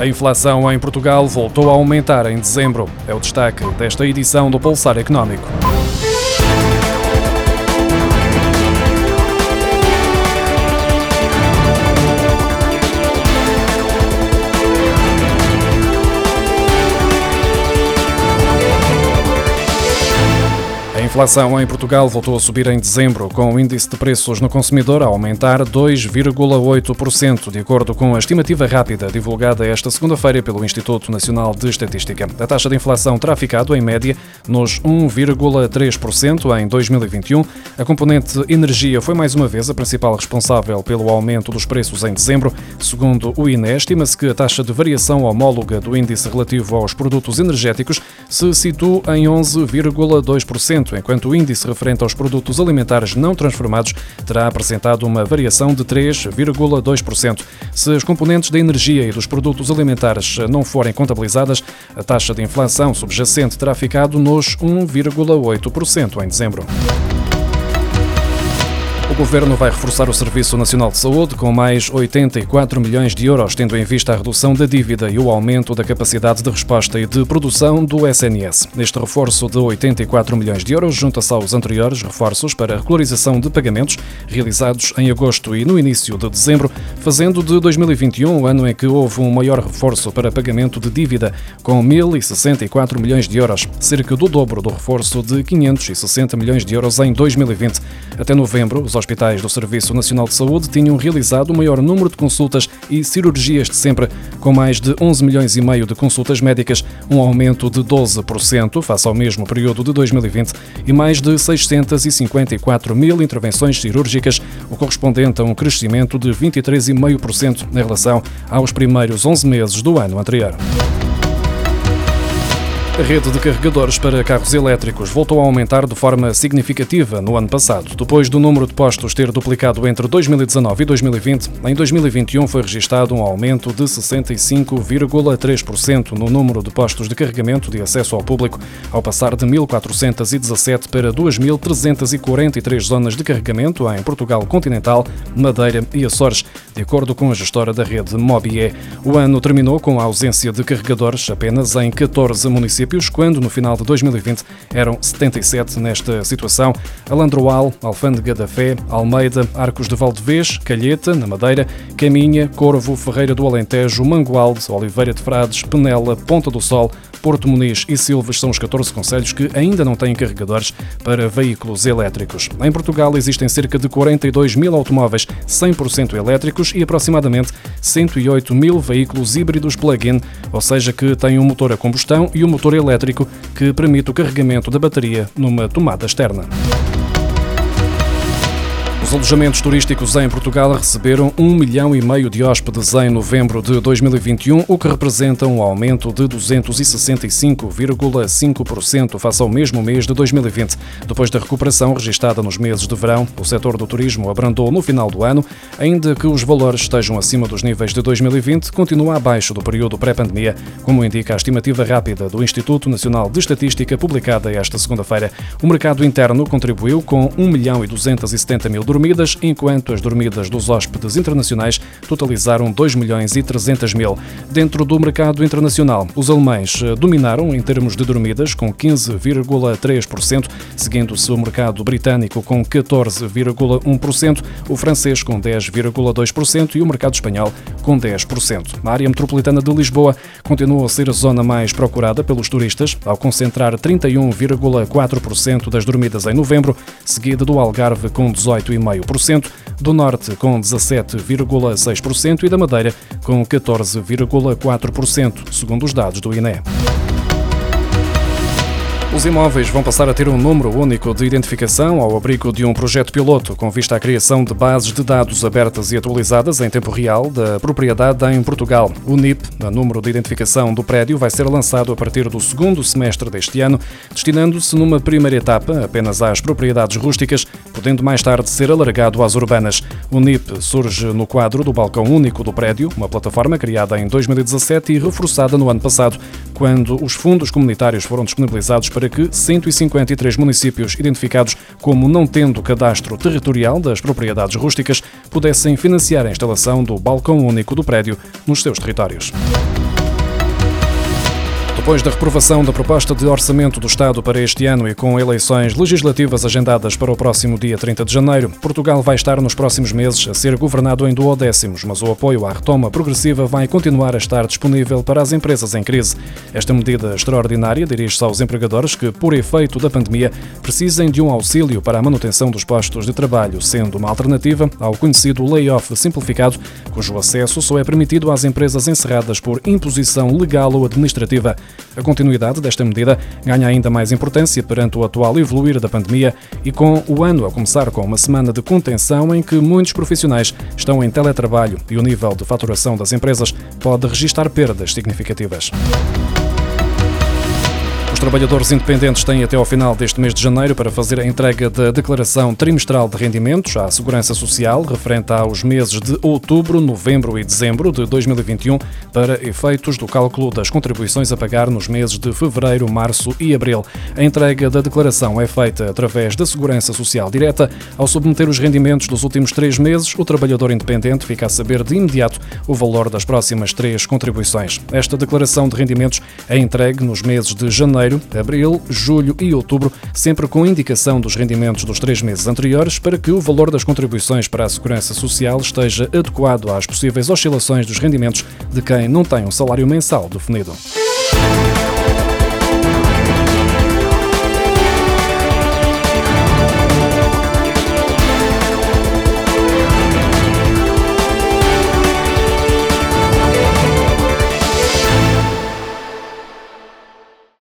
A inflação em Portugal voltou a aumentar em dezembro. É o destaque desta edição do Pulsar Económico. Inflação em Portugal voltou a subir em dezembro, com o índice de preços no consumidor a aumentar 2,8%, de acordo com a estimativa rápida divulgada esta segunda-feira pelo Instituto Nacional de Estatística. A taxa de inflação terá ficado, em média, nos 1,3% em 2021. A componente energia foi mais uma vez a principal responsável pelo aumento dos preços em dezembro. Segundo o INE, estima-se que a taxa de variação homóloga do índice relativo aos produtos energéticos se situa em 11,2%, enquanto o índice referente aos produtos alimentares não transformados terá apresentado uma variação de 3,2%. Se as componentes da energia e dos produtos alimentares não forem contabilizadas, a taxa de inflação subjacente terá ficado nos 1,8% em dezembro. O Governo vai reforçar o Serviço Nacional de Saúde com mais 84 milhões de euros, tendo em vista a redução da dívida e o aumento da capacidade de resposta e de produção do SNS. Neste reforço de 84 milhões de euros junta-se aos anteriores reforços para a regularização de pagamentos realizados em agosto e no início de dezembro, fazendo de 2021 o ano em que houve um maior reforço para pagamento de dívida, com 1.064 milhões de euros, cerca do dobro do reforço de 560 milhões de euros em 2020. Até novembro, os hospitais do Serviço Nacional de Saúde tinham realizado o maior número de consultas e cirurgias de sempre, com mais de 11 milhões e meio de consultas médicas, um aumento de 12% face ao mesmo período de 2020, e mais de 654 mil intervenções cirúrgicas, o correspondente a um crescimento de 23,5% em relação aos primeiros 11 meses do ano anterior. A rede de carregadores para carros elétricos voltou a aumentar de forma significativa no ano passado. Depois do número de postos ter duplicado entre 2019 e 2020, em 2021 foi registado um aumento de 65,3% no número de postos de carregamento de acesso ao público, ao passar de 1.417 para 2.343 zonas de carregamento em Portugal continental, Madeira e Açores, de acordo com a gestora da rede Mobie. O ano terminou com a ausência de carregadores apenas em 14 municípios municípios, quando no final de 2020 eram 77 nesta situação. Alandroal, Alfândega da Fé, Almeida, Arcos de Valdevez, Calheta, na Madeira, Caminha, Corvo, Ferreira do Alentejo, Mangualde, Oliveira de Frades, Penela, Ponta do Sol, Porto Muniz e Silves são os 14 conselhos que ainda não têm carregadores para veículos elétricos. Em Portugal existem cerca de 42 mil automóveis 100% elétricos e aproximadamente 108 mil veículos híbridos plug-in, ou seja, que têm um motor a combustão e um motor elétrico que permite o carregamento da bateria numa tomada externa. Os alojamentos turísticos em Portugal receberam um milhão e meio de hóspedes em novembro de 2021, o que representa um aumento de 265,5% face ao mesmo mês de 2020. Depois da recuperação registada nos meses de verão, o setor do turismo abrandou no final do ano, ainda que os valores estejam acima dos níveis de 2020, continua abaixo do período pré-pandemia, como indica a estimativa rápida do Instituto Nacional de Estatística publicada esta segunda-feira. O mercado interno contribuiu com 1 milhão e 270 mil dormidas, enquanto as dormidas dos hóspedes internacionais totalizaram 2 milhões e 300 mil. Dentro do mercado internacional, os alemães eh, dominaram em termos de dormidas, com 15,3%, seguindo-se o mercado britânico com 14,1%, o francês com 10,2% e o mercado espanhol com 10%. A área metropolitana de Lisboa continua a ser a zona mais procurada pelos turistas, ao concentrar 31,4% das dormidas em novembro, seguida do Algarve com 18,5%. 0,5%, do Norte com 17,6% e da Madeira com 14,4%, segundo os dados do INE. Os imóveis vão passar a ter um número único de identificação ao abrigo de um projeto piloto com vista à criação de bases de dados abertas e atualizadas em tempo real da propriedade em Portugal. O NIP, o número de identificação do prédio, vai ser lançado a partir do segundo semestre deste ano, destinando-se numa primeira etapa apenas às propriedades rústicas, podendo mais tarde ser alargado às urbanas. O NIP surge no quadro do Balcão Único do Prédio, uma plataforma criada em 2017 e reforçada no ano passado, quando os fundos comunitários foram disponibilizados para que 153 municípios identificados como não tendo cadastro territorial das propriedades rústicas pudessem financiar a instalação do balcão único do prédio nos seus territórios. Depois da reprovação da proposta de orçamento do Estado para este ano e com eleições legislativas agendadas para o próximo dia 30 de janeiro, Portugal vai estar nos próximos meses a ser governado em duodécimos, mas o apoio à retoma progressiva vai continuar a estar disponível para as empresas em crise. Esta medida extraordinária dirige-se aos empregadores que, por efeito da pandemia, precisem de um auxílio para a manutenção dos postos de trabalho, sendo uma alternativa ao conhecido layoff simplificado, cujo acesso só é permitido às empresas encerradas por imposição legal ou administrativa. A continuidade desta medida ganha ainda mais importância perante o atual evoluir da pandemia e com o ano a começar com uma semana de contenção em que muitos profissionais estão em teletrabalho e o nível de faturação das empresas pode registrar perdas significativas trabalhadores independentes têm até ao final deste mês de janeiro para fazer a entrega da declaração trimestral de rendimentos à Segurança Social, referente aos meses de outubro, novembro e dezembro de 2021, para efeitos do cálculo das contribuições a pagar nos meses de fevereiro, março e abril. A entrega da declaração é feita através da Segurança Social Direta. Ao submeter os rendimentos dos últimos três meses, o trabalhador independente fica a saber de imediato o valor das próximas três contribuições. Esta declaração de rendimentos é entregue nos meses de janeiro janeiro, abril, julho e outubro, sempre com indicação dos rendimentos dos três meses anteriores, para que o valor das contribuições para a Segurança Social esteja adequado às possíveis oscilações dos rendimentos de quem não tem um salário mensal definido.